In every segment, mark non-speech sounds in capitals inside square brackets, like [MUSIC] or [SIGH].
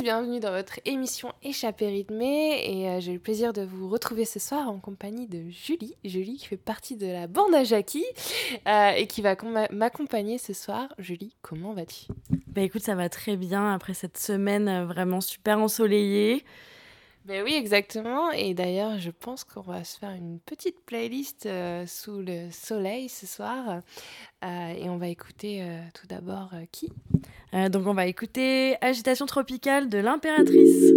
Bienvenue dans votre émission Échappée rythmée et euh, j'ai le plaisir de vous retrouver ce soir en compagnie de Julie, Julie qui fait partie de la bande à Jackie euh, et qui va m'accompagner ce soir. Julie, comment vas-tu? Bah écoute, ça va très bien après cette semaine euh, vraiment super ensoleillée. Ben oui, exactement. Et d'ailleurs, je pense qu'on va se faire une petite playlist sous le soleil ce soir. et on va écouter tout d'abord qui? Donc on va écouter Agitation tropicale de l'impératrice.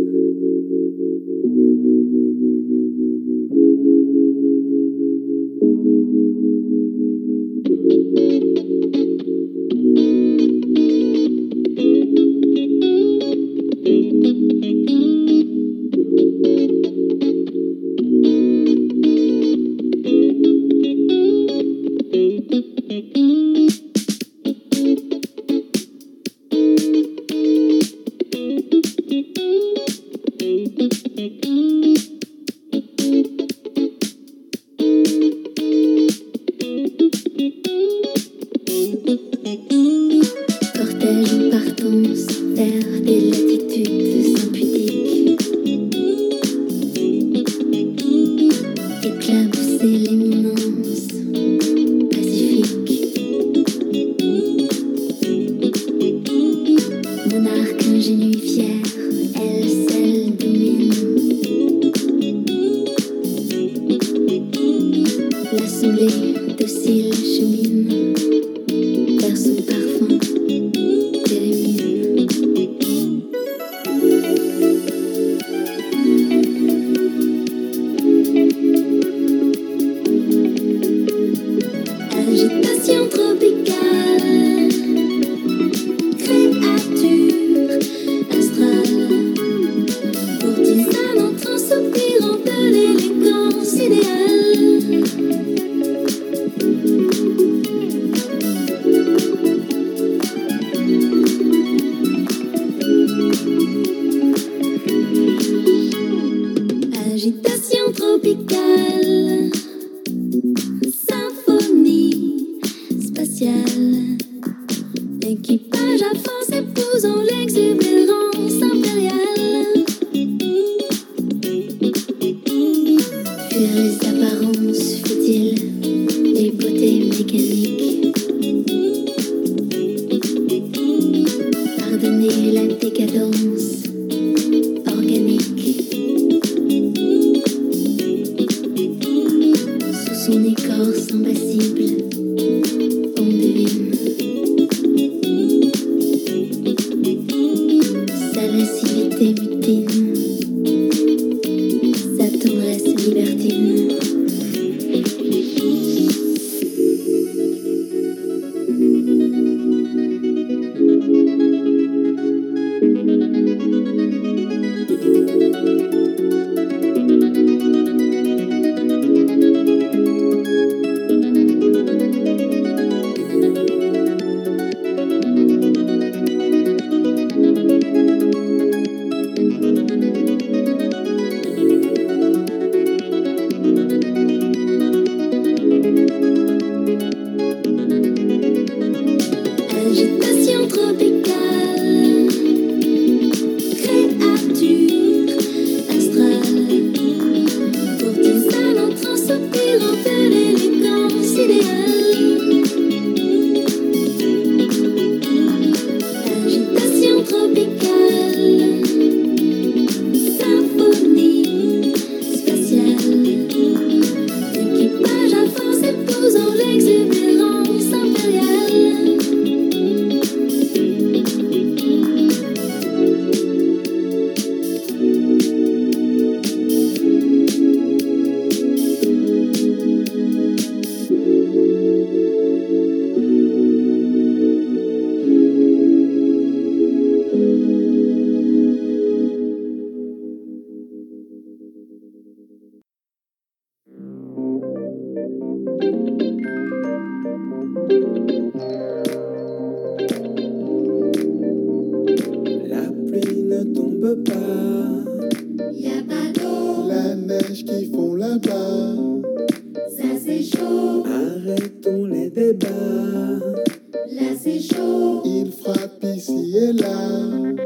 La pluie ne tombe pas. Y a pas d'eau. La neige qui fond là-bas. Ça c'est chaud. Arrêtons les débats. Là c'est chaud. Il frappe ici et là.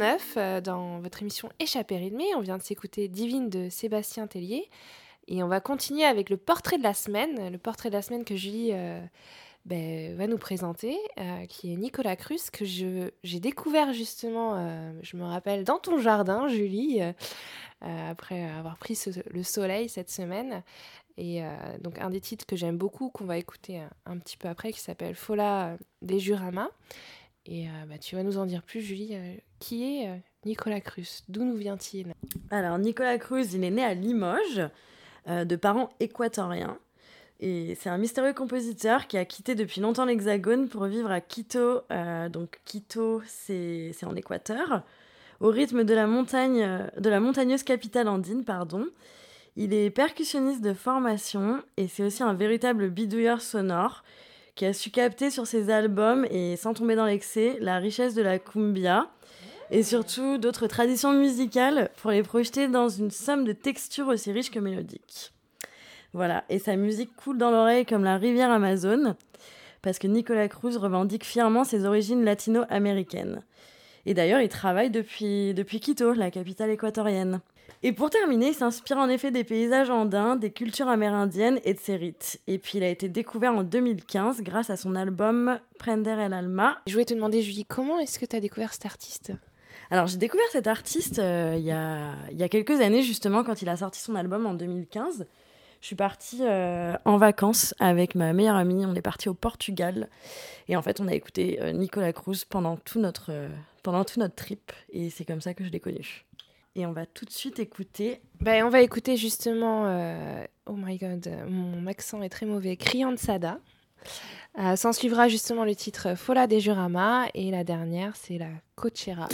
107.9 euh, dans votre émission Échappée rythmée. On vient de s'écouter Divine de Sébastien Tellier. Et on va continuer avec le portrait de la semaine. Le portrait de la semaine que Julie euh, ben, va nous présenter, euh, qui est Nicolas Cruz, que j'ai découvert justement, je me rappelle, dans ton jardin, Julie, après avoir pris le soleil cette semaine. Et donc un des titres que j'aime beaucoup, qu'on va écouter un, un petit peu après, qui s'appelle Fola des Juramas. Et euh, bah, tu vas nous en dire plus, Julie. euh, qui est euh, Nicolas Cruz? D'où nous vient-il? Alors, Nicolas Cruz, il est né à Limoges, de parents équatoriens. Et c'est un mystérieux compositeur qui a quitté depuis longtemps l'Hexagone pour vivre à Quito. donc, Quito, c'est en Équateur. Au rythme de la, montagne, de la montagneuse capitale andine, pardon. Il est percussionniste de formation et c'est aussi un véritable bidouilleur sonore qui a su capter sur ses albums et sans tomber dans l'excès la richesse de la cumbia et surtout d'autres traditions musicales pour les projeter dans une somme de textures aussi riches que mélodiques. Voilà, et sa musique coule dans l'oreille comme la rivière Amazon, parce que Nicolas Cruz revendique fièrement ses origines latino-américaines. Et d'ailleurs, il travaille depuis, depuis Quito, la capitale équatorienne. Et pour terminer, il s'inspire en effet des paysages andins, des cultures amérindiennes et de ses rites. Et puis il a été découvert en 2015 grâce à son album Prender el Alma, Je voulais te demander, Julie, comment est-ce que tu as découvert cet artiste? Alors, j'ai découvert cet artiste euh, il y, a, y a quelques années, justement, quand il a sorti son album en 2015. Je suis partie euh, en vacances avec ma meilleure amie. On est parti au Portugal. Et en fait, on a écouté euh, Nicolas Cruz pendant tout, notre, pendant tout notre trip. Et c'est comme ça que je l'ai connu. Et on va tout de suite écouter. ben, On va écouter justement, euh, oh my god, mon accent est très mauvais, Criansada. Euh, S'en suivra justement le titre Fola des Juramas et la dernière, c'est la Cochera.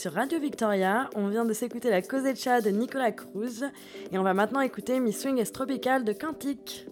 sur Radio Victoria. On vient de s'écouter la Cosecha de Nicolas Cruz et on va maintenant écouter Miss Swing Tropical de Cantique.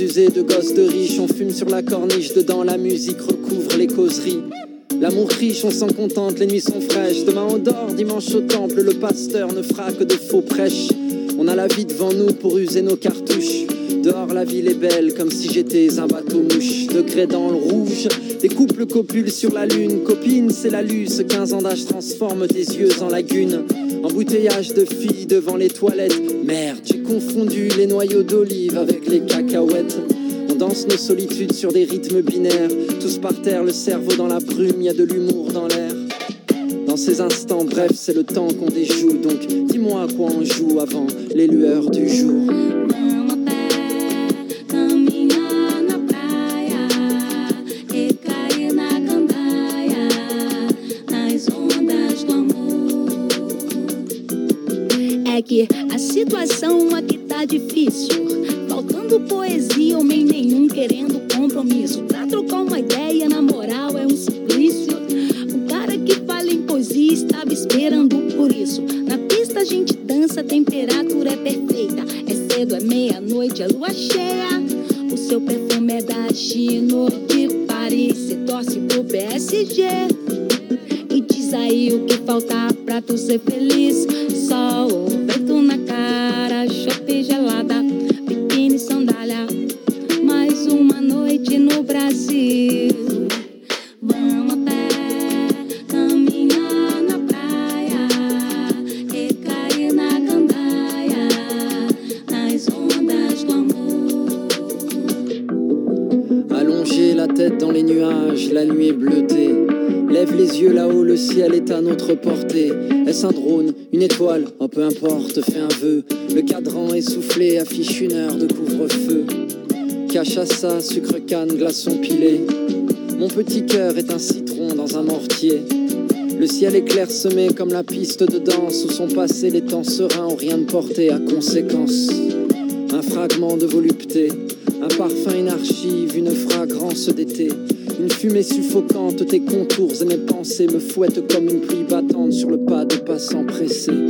usées de gosses de riches. On fume sur la corniche, dedans la musique recouvre les causeries. L'amour riche, on s'en contente, les nuits sont fraîches. Demain on dort, dimanche au temple, le pasteur ne fera que de faux prêches. On a la vie devant nous pour user nos cartouches. Dehors, la ville est belle, comme si j'étais un bateau mouche. Degré dans le rouge, des couples copulent sur la lune. Copine, c'est la luce, 15 ans d'âge transforme tes yeux en lagune. Embouteillage de filles devant les toilettes. Merde, confondu les noyaux d'olive avec les cacahuètes. On danse nos solitudes sur des rythmes binaires, tous par terre, le cerveau dans la brume, y a de l'humour dans l'air. Dans ces instants, bref, c'est le temps qu'on déjoue, donc dis-moi à quoi on joue avant les lueurs du jour. difícil. Faltando poesia, homem sucre canne, glaçon pilé. Mon petit cœur est un citron dans un mortier. Le ciel est clairsemé comme la piste de danse où sont passés les temps sereins où rien ne portait à conséquence. Un fragment de volupté, un parfum, une archive, une fragrance d'été. Une fumée suffocante, tes contours et mes pensées me fouettent comme une pluie battante sur le pas de passants pressés.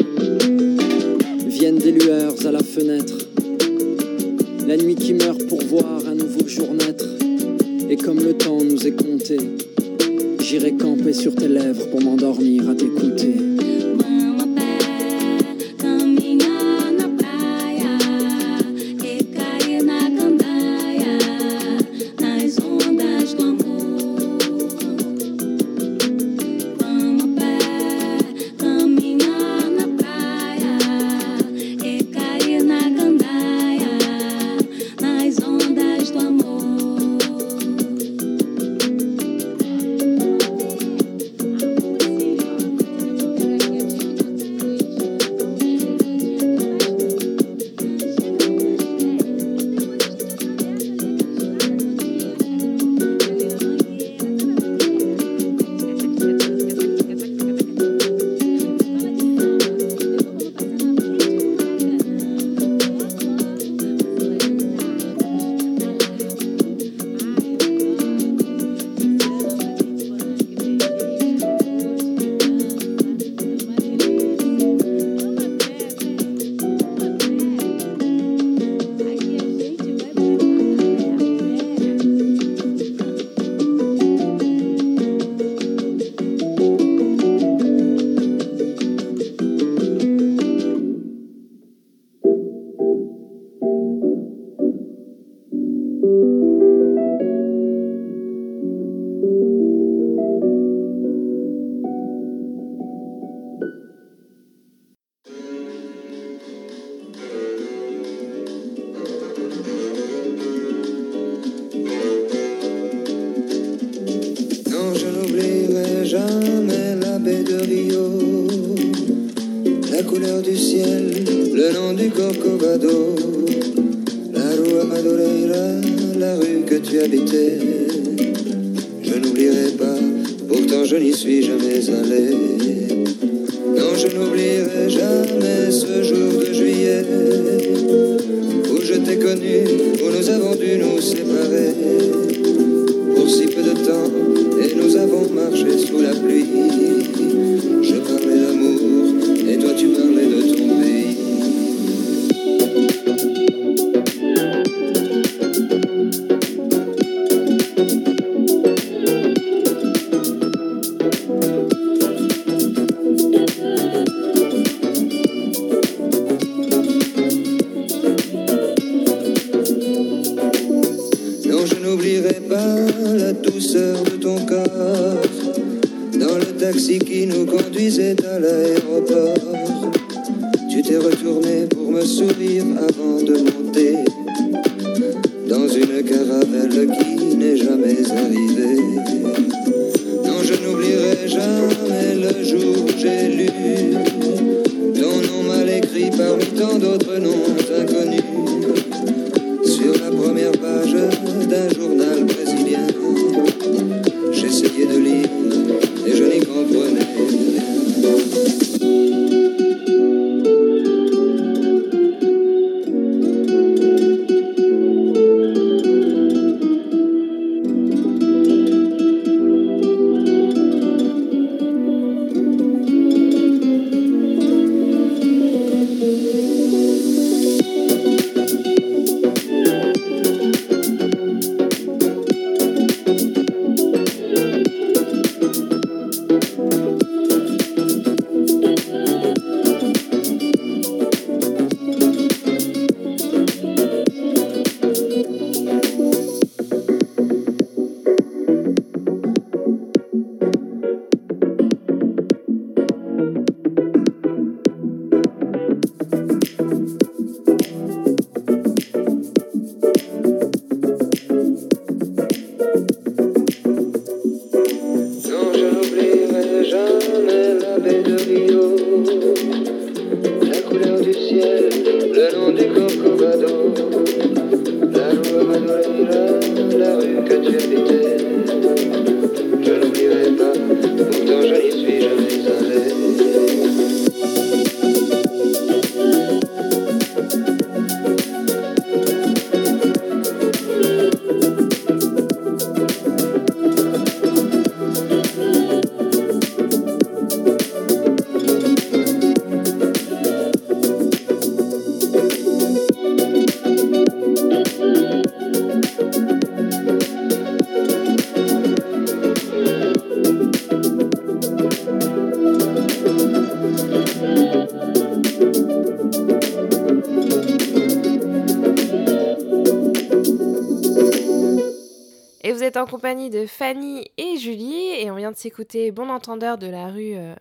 En compagnie de Fanny et Julie et on vient de s'écouter Bon Entendeur de la rue euh.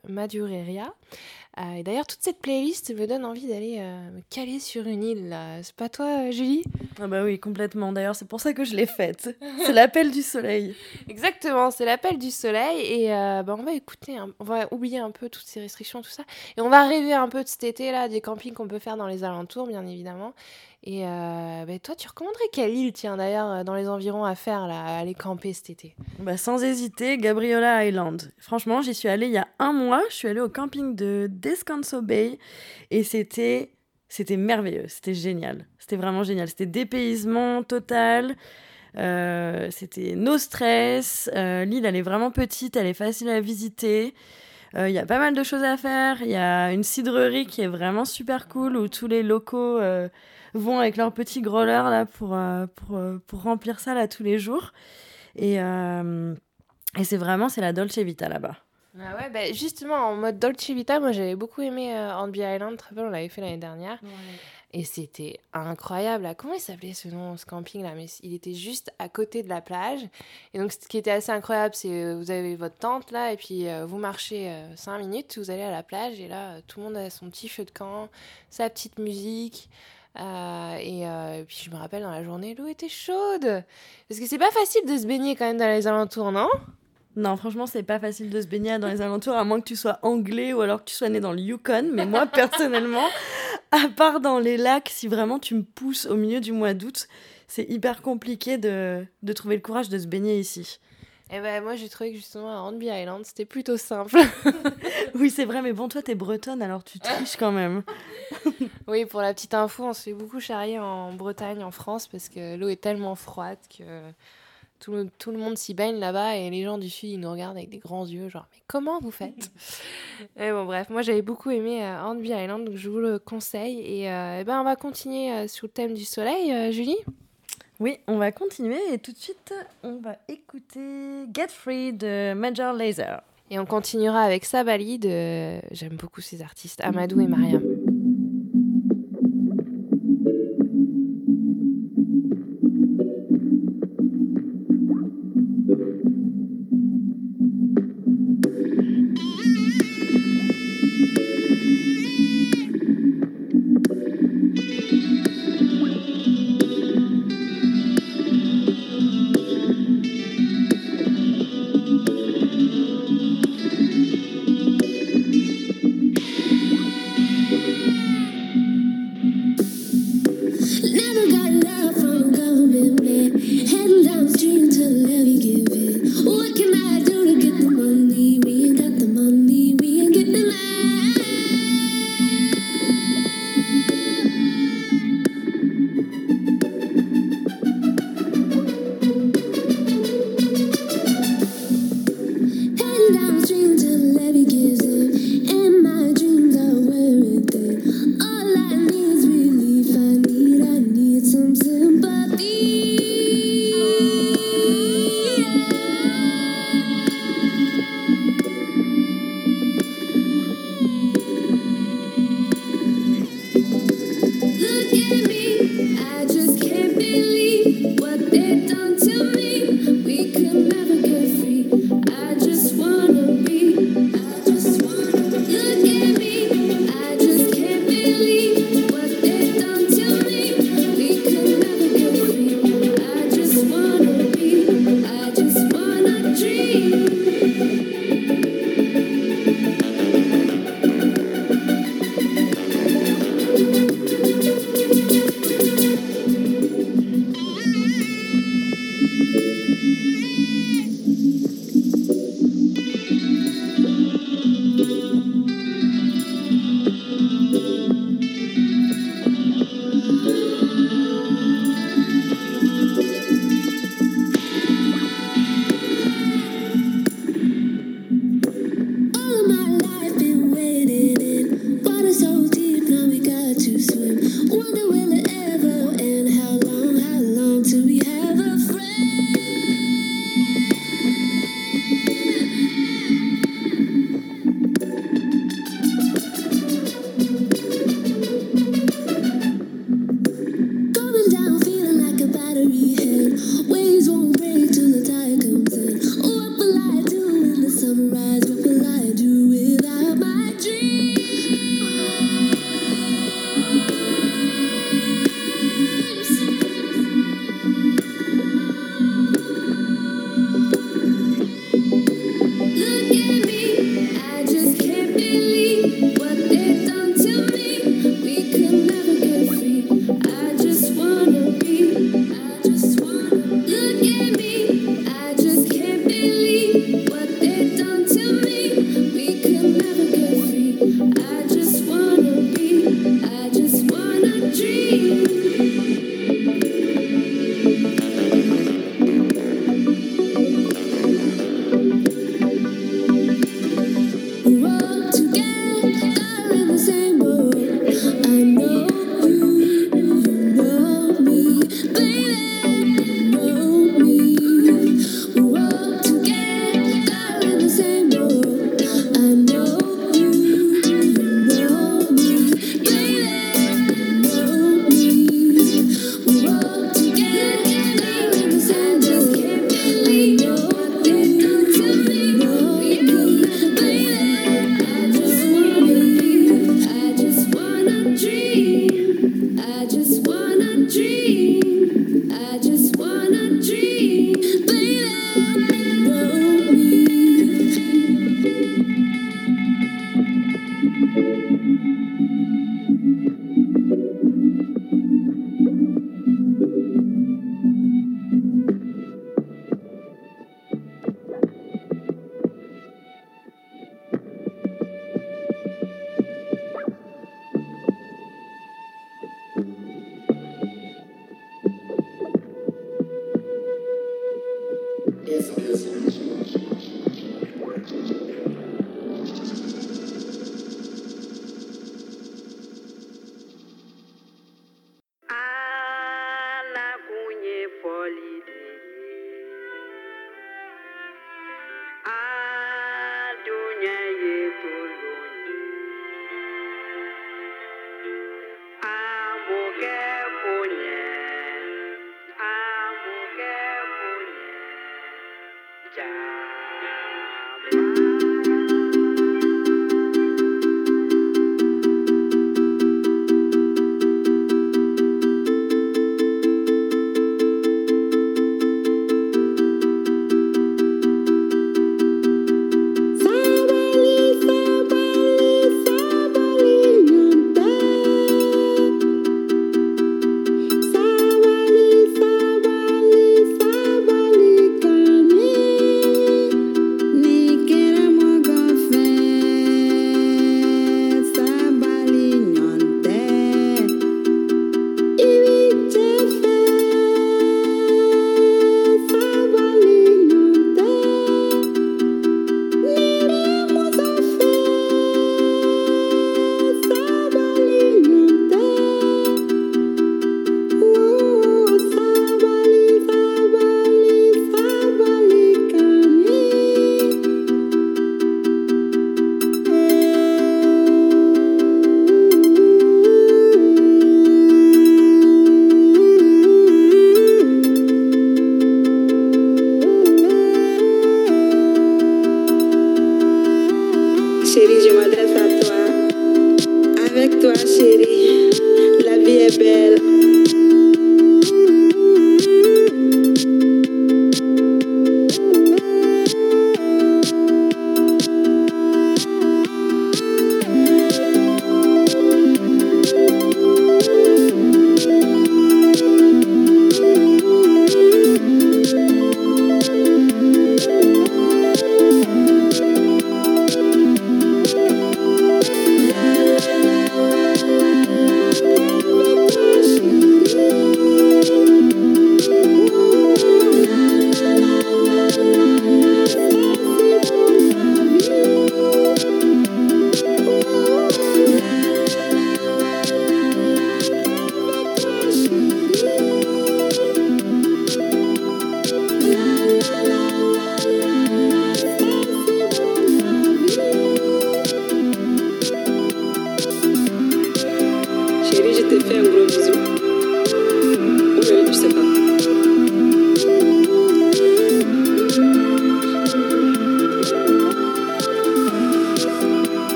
Euh, et d'ailleurs, toute cette playlist me donne envie d'aller euh, me caler sur une île. C'est pas toi, euh, Julie? Ah bah oui, complètement. D'ailleurs, c'est pour ça que je l'ai faite. C'est l'appel du soleil. C'est l'appel du soleil et euh, bah, on va écouter, on va oublier un peu toutes ces restrictions, tout ça, et on va rêver un peu de cet été là, des campings qu'on peut faire dans les alentours, bien évidemment. Et euh, bah, toi, tu recommanderais quelle île, tiens, d'ailleurs, euh, dans les environs à faire là, à aller camper cet été? Bah, sans hésiter, Gabriola Island. Franchement, j'y suis allée il y a un mois. Je suis allée au camping de Descanso Bay et c'était c'était merveilleux. C'était génial. C'était vraiment génial. C'était dépaysement total. Euh, c'était no stress. Euh, L'île, elle est vraiment petite. Elle est facile à visiter. Euh, Il y a pas mal de choses à faire. Il y a une cidrerie qui est vraiment super cool où tous les locaux euh, vont avec leurs petits growlers là pour, euh, pour, euh, pour remplir ça là tous les jours. Et, euh, et c'est vraiment, c'est la Dolce Vita là-bas. Ah ouais, bah, justement, en mode Dolce Vita, moi j'avais beaucoup aimé euh, Hornby Island, très bien, on l'avait fait l'année dernière. Et c'était incroyable. là. Comment il s'appelait ce nom, ce camping là Mais il était juste à côté de la plage. Et donc, ce qui était assez incroyable, c'est euh, vous avez votre tente là, et puis euh, vous marchez 5 minutes, vous allez à la plage, et là, euh, tout le monde a son petit feu de camp, sa petite musique. Euh, et, euh, et puis, je me rappelle, dans la journée, l'eau était chaude. Parce que c'est pas facile de se baigner quand même dans les alentours, non? Non, franchement, c'est pas facile de se baigner dans les alentours, à moins que tu sois anglais ou alors que tu sois né dans le Yukon. Mais moi, [LAUGHS] personnellement, [LAUGHS] à part dans les lacs, si vraiment tu me pousses au milieu du mois d'août, c'est hyper compliqué de, de trouver le courage de se baigner ici. Et ben moi, j'ai trouvé que justement, à Hornby Island, c'était plutôt simple. [LAUGHS] Oui, c'est vrai, mais bon, toi, t'es bretonne, alors tu triches quand même. [LAUGHS] Oui, pour la petite info, on se fait beaucoup charrier en Bretagne, en France, parce que l'eau est tellement froide que tout le, tout le monde s'y baigne là-bas et les gens du Sud, ils nous regardent avec des grands yeux, genre, mais comment vous faites? [LAUGHS] Et bon, bref, moi j'avais beaucoup aimé euh, Hornby Island, donc je vous le conseille. Et, euh, eh ben, on va continuer euh, sur le thème du soleil, euh, Julie? Oui, on va continuer et tout de suite, on va écouter Get Free de Major Lazer. Et on continuera avec Sabali de. J'aime beaucoup ces artistes, Amadou et Mariam.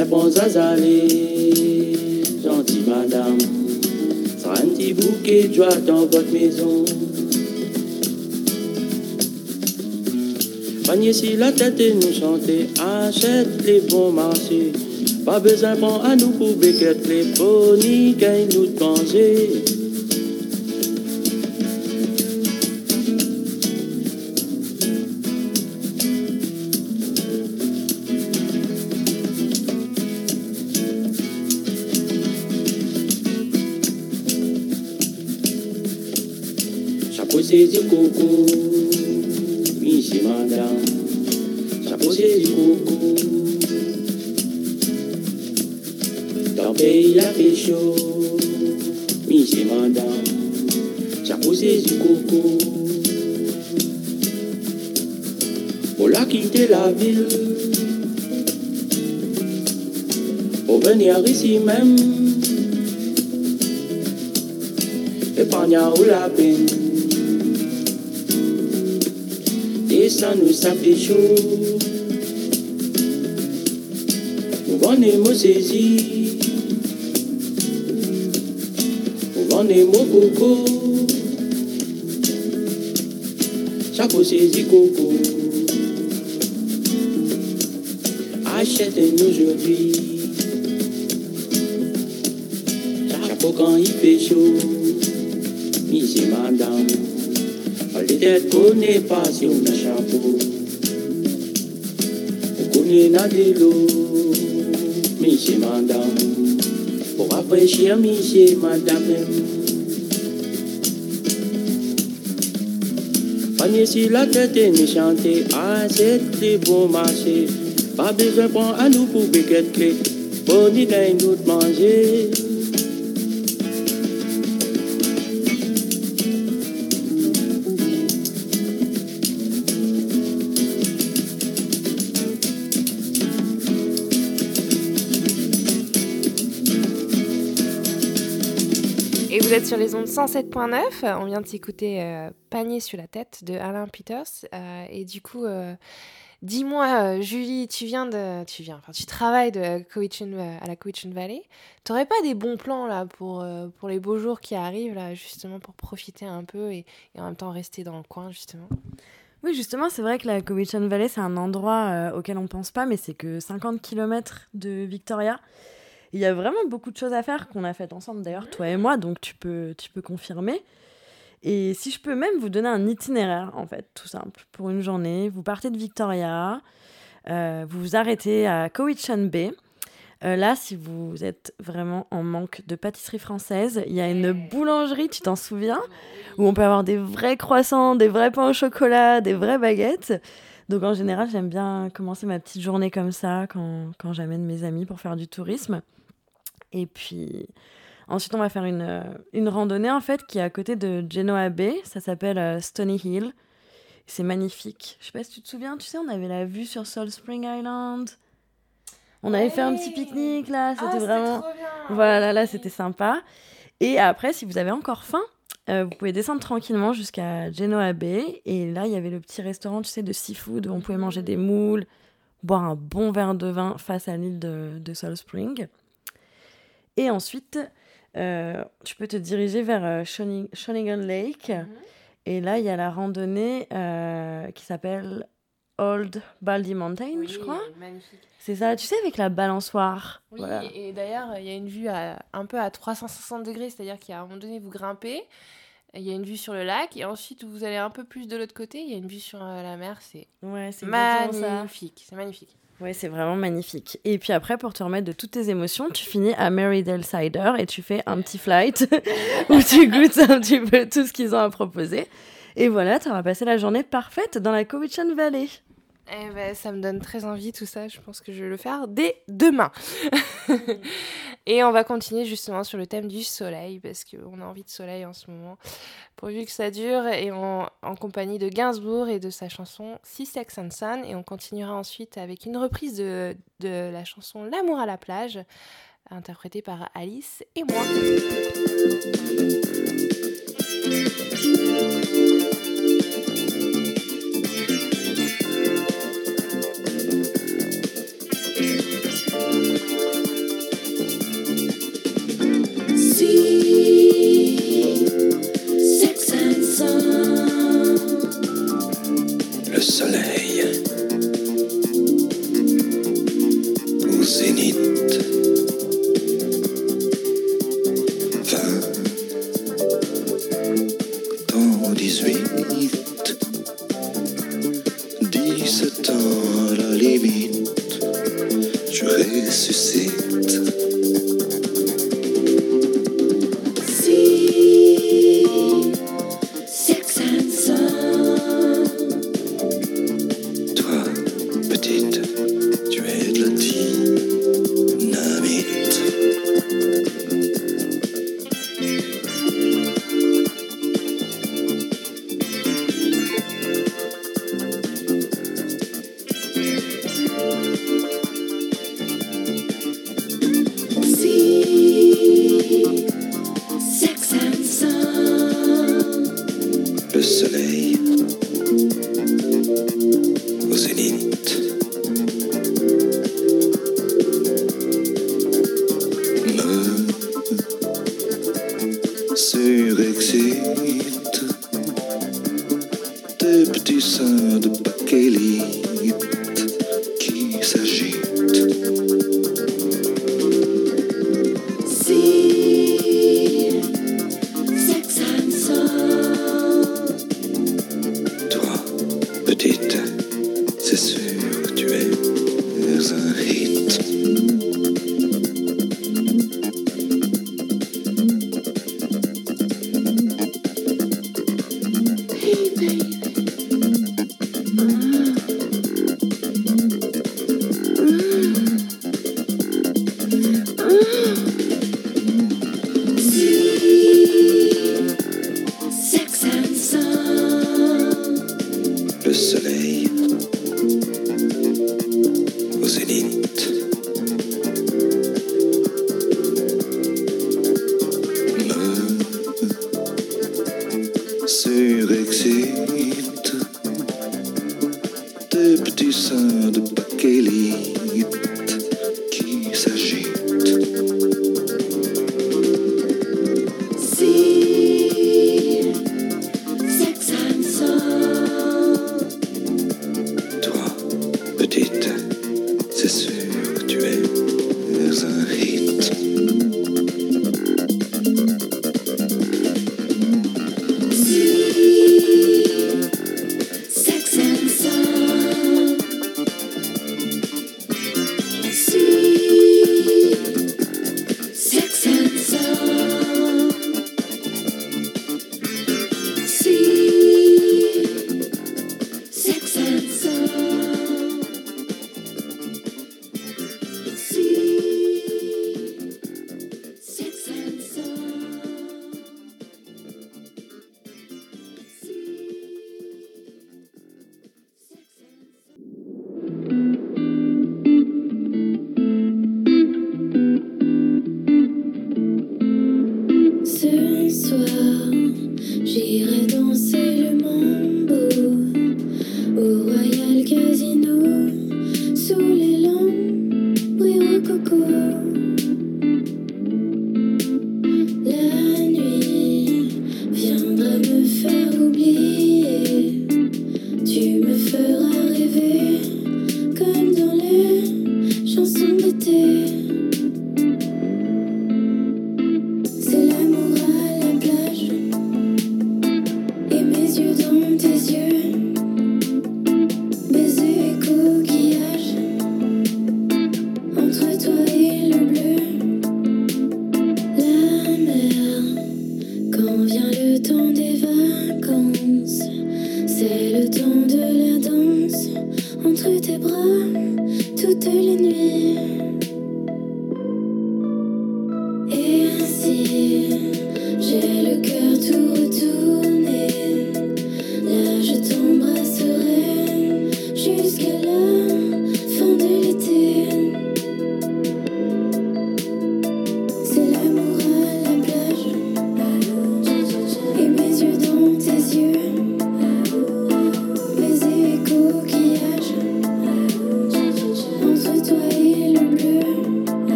Bien bon aller, gentille madame. Ça un petit bouquet de joie dans votre maison? Panier si la tête et nous chanter, achète les bons marchés. Pas besoin bon à nous pour béquette les ponies, gagne nous de saisi coco, c'est madame. Chapeau saisi coco. Dans pays la fait chaud, c'est madame. Chapeau saisi coco. Pour la quitter la ville, pour venir ici même. Épargne ou la peine. Descend nous ça fait chaud. Vendons mots saisis. Nous vendons mots coco. Chapeau saisi coco. Achète-nous aujourd'hui. Chapeau quand il fait chaud. Ici madame. Peut-être qu'on n'est pas sur le chapeau. On connaît na de l'eau. Madame. Pour rafraîchir monsieur madame. Panier sur la tête et nous chanter. Ah, c'est très bon marché. Pas besoin de à nous pour béquette clé. Pour ni de manger. Sur les ondes 107.9. On vient de s'écouter euh, Panier sur la tête de Alain Peters. Euh, et du coup, euh, dis-moi, Julie, tu viens de, tu viens, enfin, tu travailles de à la Cowichan Valley. T'aurais pas des bons plans là pour pour les beaux jours qui arrivent là, justement pour profiter un peu et, en même temps rester dans le coin justement? Oui, justement, c'est vrai que la Cowichan Valley, c'est un endroit auquel on pense pas, mais c'est que 50 km de Victoria. Il y a vraiment beaucoup de choses à faire qu'on a faites ensemble d'ailleurs, toi et moi, donc tu peux, tu peux confirmer. Et si je peux même vous donner un itinéraire, en fait, tout simple, pour une journée, vous partez de Victoria, euh, vous vous arrêtez à Cowichan Bay. Euh, là, si vous êtes vraiment en manque de pâtisserie française, il y a une boulangerie, tu t'en souviens, où on peut avoir des vrais croissants, des vrais pains au chocolat, des vraies baguettes. Donc en général, j'aime bien commencer ma petite journée comme ça quand, quand j'amène mes amis pour faire du tourisme. Et puis ensuite, on va faire une, euh, une randonnée en fait qui est à côté de Genoa Bay. Ça s'appelle euh, Stony Hill. C'est magnifique. Je sais pas si tu te souviens, tu sais, on avait la vue sur Salt Spring Island. On avait fait un petit pique-nique là, c'était vraiment. Voilà, là c'était sympa. Et après, si vous avez encore faim, euh, vous pouvez descendre tranquillement jusqu'à Genoa Bay. Et là, il y avait le petit restaurant, tu sais, de seafood où on pouvait manger des moules, boire un bon verre de vin face à l'île de, de Salt Spring. Et ensuite, euh, tu peux te diriger vers euh, Shoning- Lake. Et là, il y a la randonnée euh, qui s'appelle Old Baldy Mountain, je crois. Magnifique. C'est ça, tu sais, avec la balançoire. Oui, Voilà. et d'ailleurs, il y a une vue à- un peu à 360 degrés, c'est-à-dire qu'à un moment donné, vous grimpez, il y a une vue sur le lac, et ensuite, vous allez un peu plus de l'autre côté, il y a une vue sur euh, la mer, c'est Ouais, magnifique, c'est magnifique. Ouais, c'est vraiment magnifique. Et puis après, pour te remettre de toutes tes émotions, tu finis à Marydale Cider et tu fais un petit flight [LAUGHS] où tu goûtes un petit peu tout ce qu'ils ont à proposer. Et voilà, tu auras passé la journée parfaite dans la Cowichan Valley. Eh ben, ça me donne très envie tout ça. Je pense que je vais le faire dès demain. [LAUGHS] et on va continuer justement sur le thème du soleil parce qu'on a envie de soleil en ce moment. Pourvu que ça dure et on, en compagnie de Gainsbourg et de sa chanson Six Sex and Sun. Et on continuera ensuite avec une reprise de, de la chanson L'amour à la plage interprétée par Alice et moi. Soleil au zénith.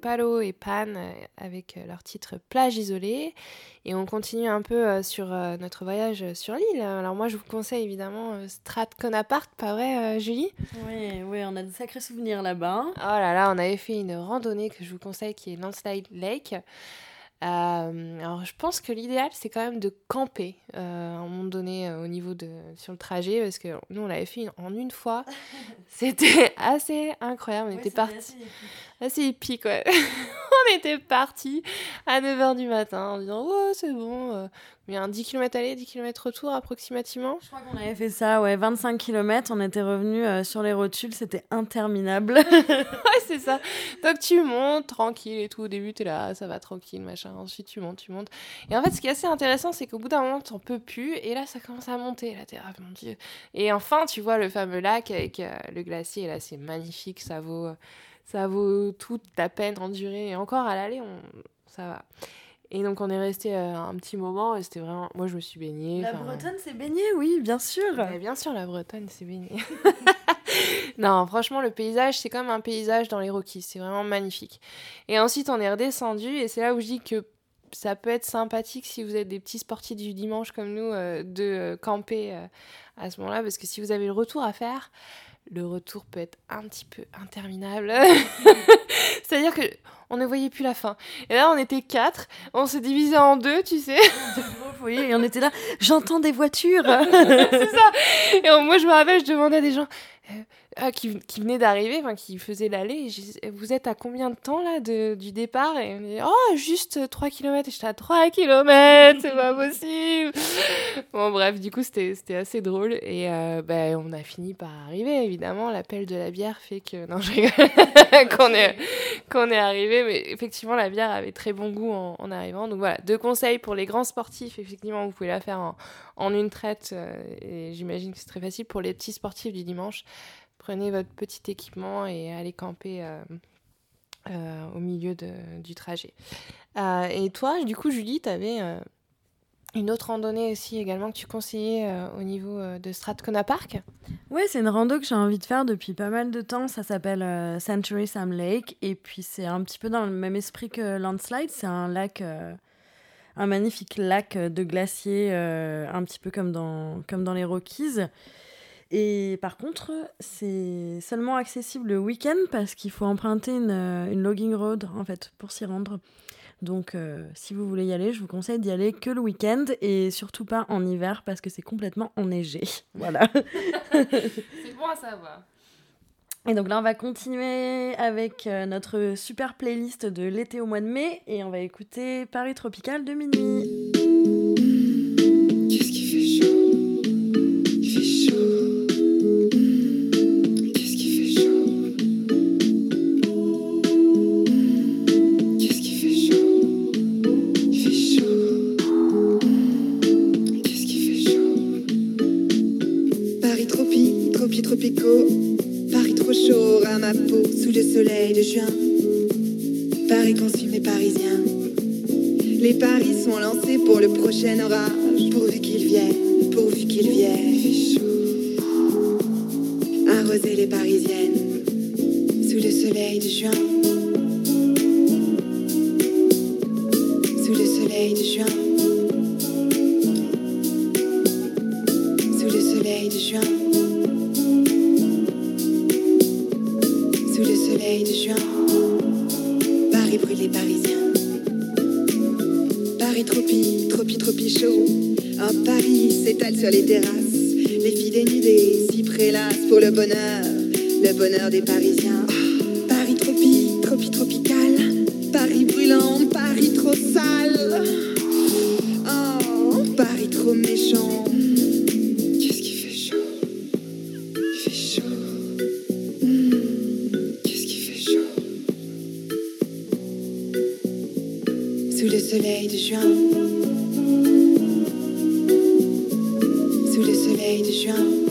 Palo et Pan euh, avec euh, leur titre Plage isolée. Et on continue un peu euh, sur notre voyage sur l'île. Alors moi, je vous conseille évidemment Strat Conaparte, pas vrai, Julie? Oui, oui, on a de sacrés souvenirs là-bas. Oh là là, on avait fait une randonnée que je vous conseille qui est Landslide Lake. Euh, alors je pense que l'idéal c'est quand même de camper euh, à un moment donné euh, au niveau de sur le trajet parce que nous on l'avait fait en une fois. [LAUGHS] C'était assez incroyable. On était parti assez épique ouais. [LAUGHS] on était parti à 9h du matin en disant ouais c'est bon. il y a un 10 km aller, 10 km retour approximativement? Je crois qu'on avait fait ça, ouais, 25 km, on était revenu euh, sur les rotules, c'était interminable. [LAUGHS] ouais, c'est ça. Donc tu montes tranquille et tout. Au début, t'es là, ça va tranquille, machin. Ensuite, tu montes, tu montes. Et en fait, ce qui est assez intéressant, c'est qu'au bout d'un moment, t'en peux plus. Et là, ça commence à monter. Là, t'es ah, mon dieu. Et enfin, tu vois le fameux lac avec euh, le glacier. Et là, c'est magnifique. Ça vaut, euh, ça vaut toute la peine endurée. Et encore à l'aller, on... ça va. Et donc, on est resté euh, un petit moment. Et c'était vraiment. Moi, je me suis baignée. La Bretonne s'est baignée, oui, bien sûr. mais bien sûr, la Bretonne, c'est baigné. [LAUGHS] non, franchement, le paysage, c'est comme un paysage dans les Rockies. C'est vraiment magnifique. Et ensuite, on est redescendu. Et c'est là où je dis que ça peut être sympathique si vous êtes des petits sportifs du dimanche comme nous, euh, de euh, camper euh, à ce moment-là. Parce que si vous avez le retour à faire, le retour peut être un petit peu interminable. [LAUGHS] C'est-à-dire que on ne voyait plus la fin. Et là, on était quatre. On se divisait en deux, tu sais. Oui, et on était là, j'entends des voitures. [LAUGHS] c'est ça. Et moi, je me rappelle, je demandais à des gens euh, ah, qui, venaient d'arriver, enfin, qui faisaient l'aller. disais, Vous êtes à combien de temps là du départ? Et on dit Oh, juste 3 km. Et j'étais à 3 km, c'est pas possible. [LAUGHS] bon, bref, du coup, c'était c'était assez drôle. Et euh, ben, on a fini par arriver, évidemment. L'appel de la bière fait que. [LAUGHS] Non, je rigole. [LAUGHS] qu'on est, qu'on est arrivé. Mais effectivement, la bière avait très bon goût en, en arrivant. Donc voilà, deux conseils pour les grands sportifs. Effectivement, vous pouvez la faire en, en une traite. euh, et j'imagine que c'est très facile pour les petits sportifs du dimanche. Prenez votre petit équipement et allez camper euh, euh, au milieu du trajet. Euh, et toi, du coup, Julie, tu avais une autre randonnée aussi également que tu conseillais au niveau de Strathcona Park? Ouais, c'est une rando que j'ai envie de faire depuis pas mal de temps. Ça s'appelle Century Sam Lake. Et puis, c'est un petit peu dans le même esprit que Landslide. C'est un lac, un magnifique lac de glacier, euh, un petit peu comme dans, comme dans les Rockies. Et par contre, c'est seulement accessible le week-end parce qu'il faut emprunter une, euh, une logging road, en fait, pour s'y rendre. Donc, euh, si vous voulez y aller, je vous conseille d'y aller que le week-end et surtout pas en hiver parce que c'est complètement enneigé. [LAUGHS] Voilà. [LAUGHS] c'est bon à savoir. Et donc là, on va continuer avec euh, notre super playlist de l'été au mois de mai et on va écouter Paris Tropical de minuit. Ma peau sous le soleil de juin. Paris consume les Parisiens. Les paris sont lancés pour le prochain orage. Pourvu qu'il vienne, pourvu qu'il vienne. Arroser les Parisiennes sous le soleil de juin. Sous le soleil de juin. Les terrasses. Les filles dénudées s'y pour le bonheur, le bonheur des Parisiens. Ah, Paris tropi, tropi, tropical. Paris brûlant, Paris trop sale. Oh, Paris trop méchant. Qu'est-ce qui fait chaud? Fait chaud. Hmm, Qu'est-ce qui fait chaud? Sous le soleil de juin. Sous le soleil de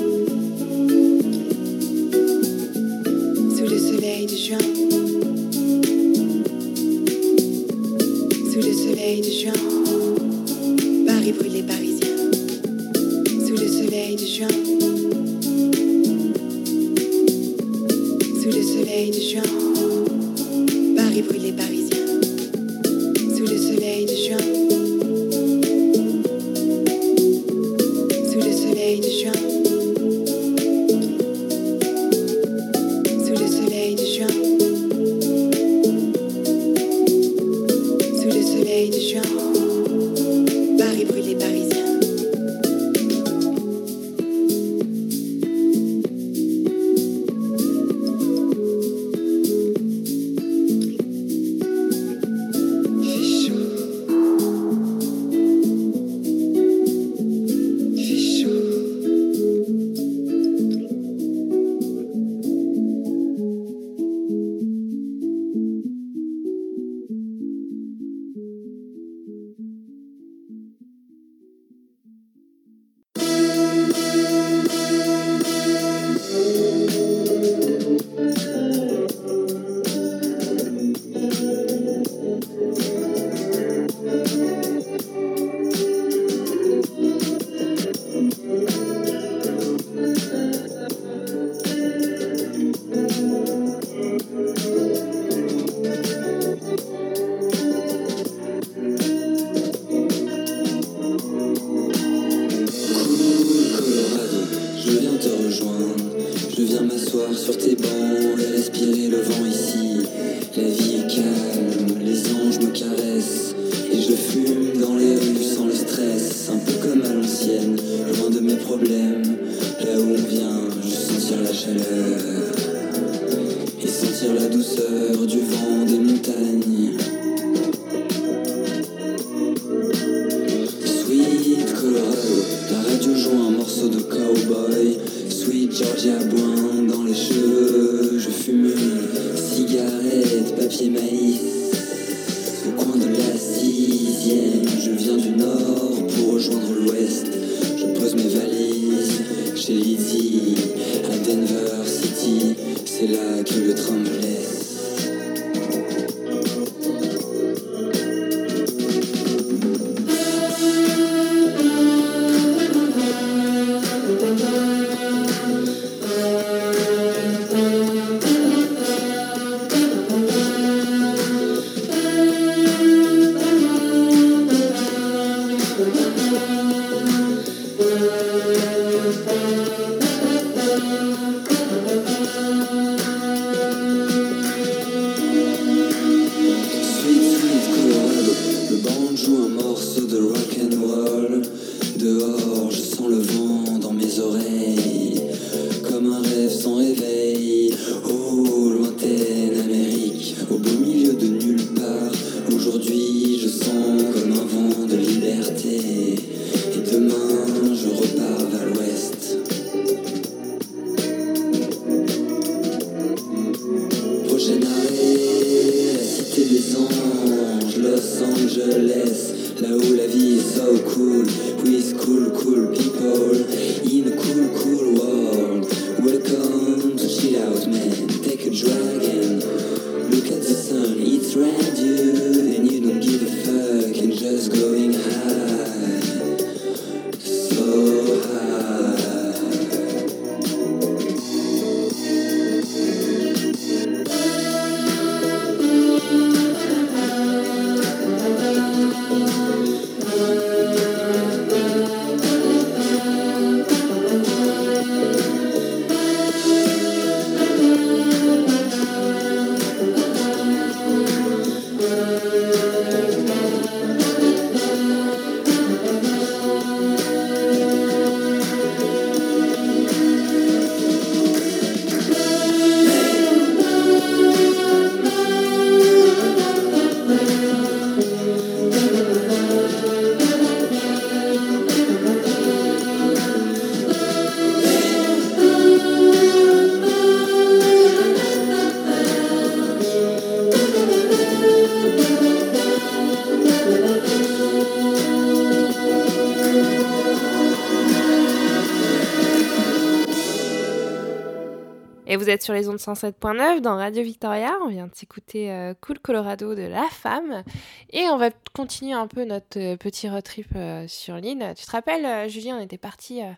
Vous êtes sur les ondes 107.9 dans Radio Victoria. On vient d'écouter euh, Cool Colorado de La Femme. Et on va continuer un peu notre euh, petit road trip euh, sur l'île. Tu te rappelles, euh, Julie, on était parti à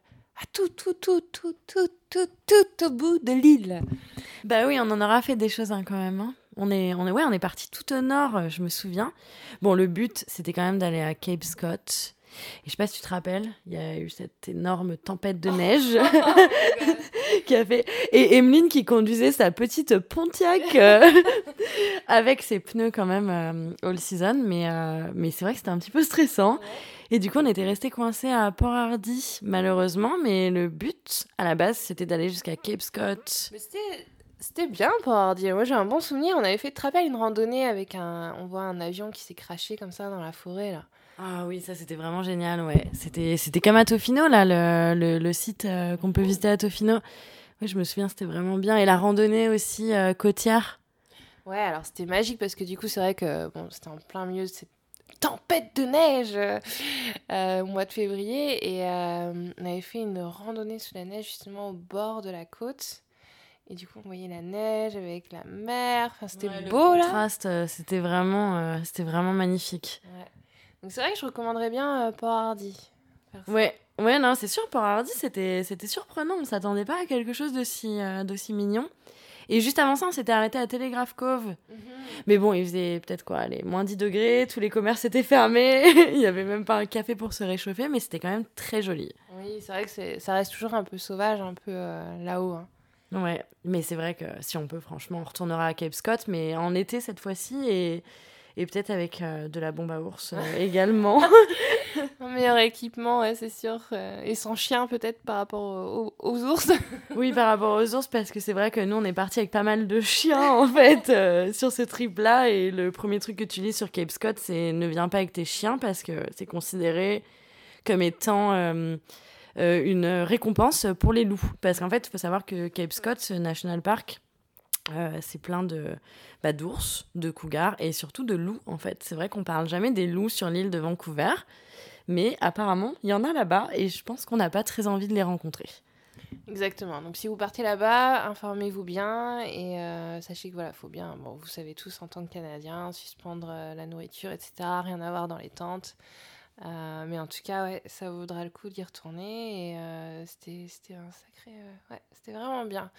tout, tout, tout, tout, tout, tout, tout, tout au bout de l'île. Bah oui, on en aura fait des choses hein, quand même. Hein. On est, on est, ouais, on est parti tout au nord, euh, je me souviens. Bon, le but, c'était quand même d'aller à Cape Scott. Et je sais pas si tu te rappelles, il y a eu cette énorme tempête de neige [LAUGHS] [LAUGHS] qui a fait. Et Emeline qui conduisait sa petite Pontiac euh, [LAUGHS] avec ses pneus quand même euh, all season. Mais, euh, mais c'est vrai que c'était un petit peu stressant. Et du coup, on était resté coincé à Port Hardy, malheureusement. Mais le but, à la base, c'était d'aller jusqu'à Cape Scott. Mais c'était- bien pour Hardy. Moi, j'ai un bon souvenir. On avait fait, te rappelles, une randonnée avec un. On voit un avion qui s'est craché comme ça dans la forêt, là. Ah oui, ça c'était vraiment génial, ouais. C'était, c'était comme à Tofino, là, le, le, le site euh, qu'on peut visiter à Tofino. Ouais, je me souviens, c'était vraiment bien. Et la randonnée aussi euh, côtière. Ouais, alors c'était magique parce que du coup, c'est vrai que bon, c'était en plein milieu de cette tempête de neige euh, au mois de février et on avait fait une randonnée sous la neige justement au bord de la côte. Et du coup, on voyait la neige avec la mer. Enfin, c'était Ouais, le beau là. contraste, euh, c'était vraiment, euh, c'était vraiment magnifique. Ouais. Donc c'est vrai que je recommanderais bien euh, Port Hardy. Ouais, ouais, non, c'est sûr, Port Hardy, c'était, c'était surprenant. On s'attendait pas à quelque chose d'aussi, euh, d'aussi mignon. Et juste avant ça, on s'était arrêté à Telegraph Cove. Mhm. Mais bon, il faisait peut-être quoi, les moins 10 degrés, tous les commerces étaient fermés, [LAUGHS] il y avait même pas un café pour se réchauffer, mais c'était quand même très joli. Oui, c'est vrai que c'est- ça reste toujours un peu sauvage, un peu euh, là-haut. hein. Ouais, mais c'est vrai que si on peut, franchement, on retournera à Cape Scott, mais en été cette fois-ci, et, et peut-être avec euh, de la bombe à ours euh, [LAUGHS] également. Un meilleur équipement, ouais, c'est sûr. euh, et sans chien peut-être par rapport aux, aux- aux ours. [LAUGHS] oui, par rapport aux ours, parce que c'est vrai que nous, on est parti avec pas mal de chiens, en fait, euh, sur ce trip-là, et le premier truc que tu lis sur Cape Scott, c'est ne viens pas avec tes chiens, parce que c'est considéré comme étant euh, euh, une récompense pour les loups. Parce qu'en fait, il faut savoir que Cape Scott National Park, euh, c'est plein de bah, d'ours, de cougars et surtout de loups en fait. C'est vrai qu'on parle jamais des loups sur l'île de Vancouver, mais apparemment il y en a là-bas et je pense qu'on n'a pas très envie de les rencontrer. Exactement. Donc si vous partez là-bas, informez-vous bien et euh, sachez que voilà, faut bien, bon, vous savez tous en tant que Canadiens, suspendre euh, la nourriture, etc. Rien à voir dans les tentes. Euh, mais en tout cas, ouais, ça vaudra le coup d'y retourner et euh, c'était un sacré, euh, ouais, c'était vraiment bien.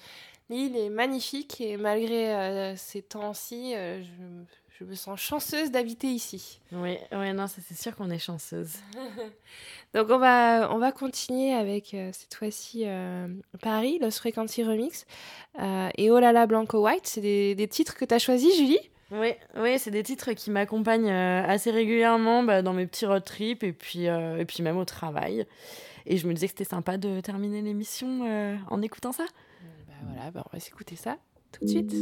L'île est magnifique et malgré euh, ces temps-ci, je, me- je me sens chanceuse d'habiter ici. Oui, ouais, non, ça c'est sûr qu'on est chanceuse. [LAUGHS] Donc on va, on va continuer avec cette fois-ci Paris, Lost Frequency Remix et Oh là là Blanco White. C'est des, des titres que tu as choisis, Julie? Oui, oui, c'est des titres qui m'accompagnent euh, assez régulièrement bah, dans mes petits road trips et puis, euh, et puis même au travail. Et je me disais que c'était sympa de terminer l'émission euh, en écoutant ça. Bah voilà, bah on va s'écouter ça tout de suite.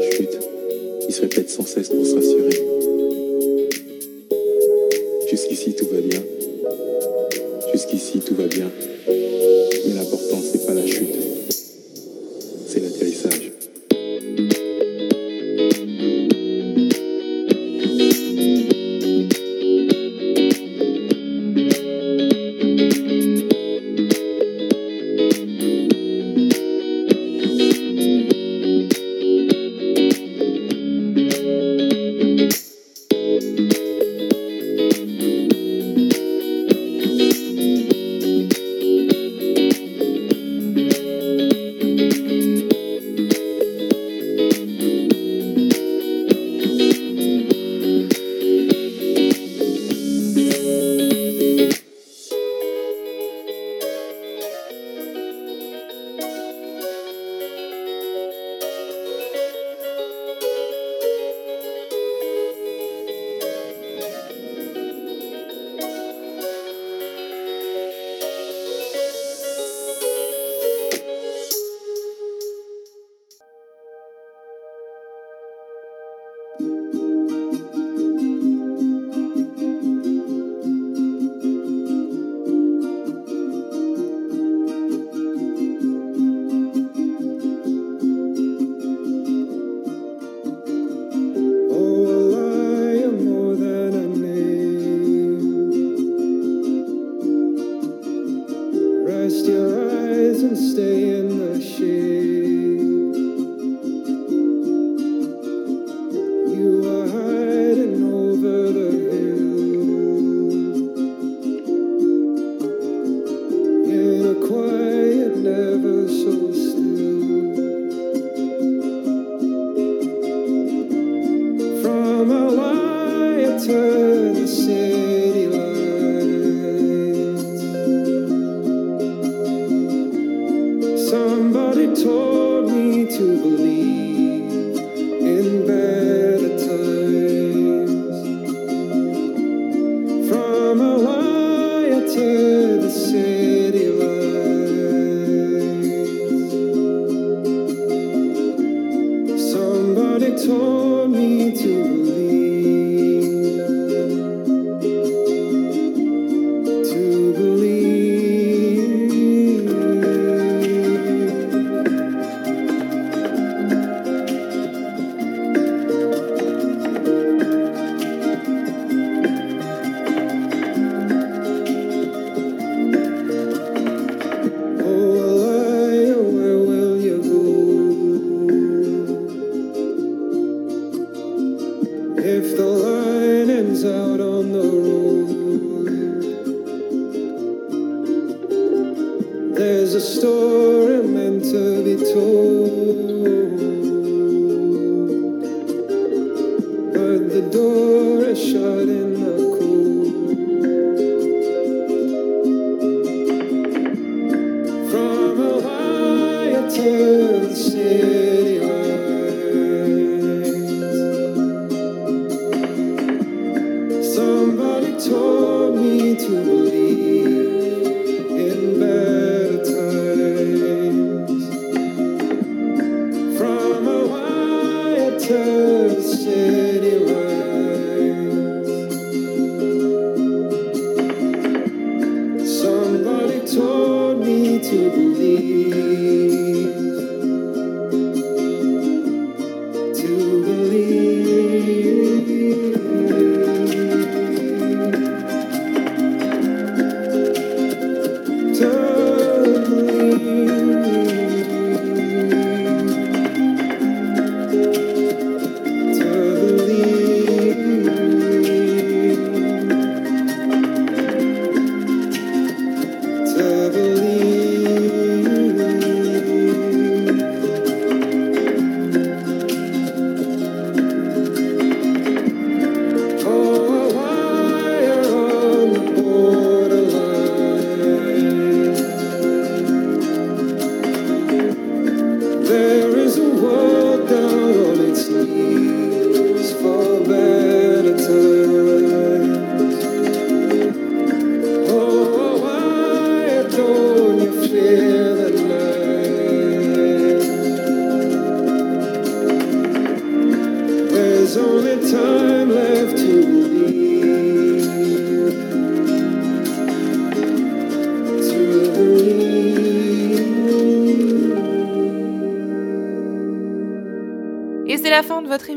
chute, il se répète sans cesse pour se rassurer. Jusqu'ici tout va bien. Jusqu'ici tout va bien.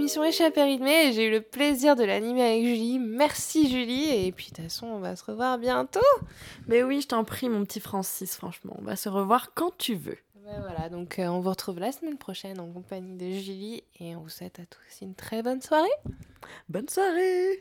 Fin de votre émission Échappée rythmée et j'ai eu le plaisir de l'animer avec Julie. Merci Julie et puis de toute façon on va se revoir bientôt. Mais oui, je t'en prie mon petit Francis, franchement. On va se revoir quand tu veux. Ben voilà, donc euh, on vous retrouve la semaine prochaine en compagnie de Julie et on vous souhaite à tous une très bonne soirée. Bonne soirée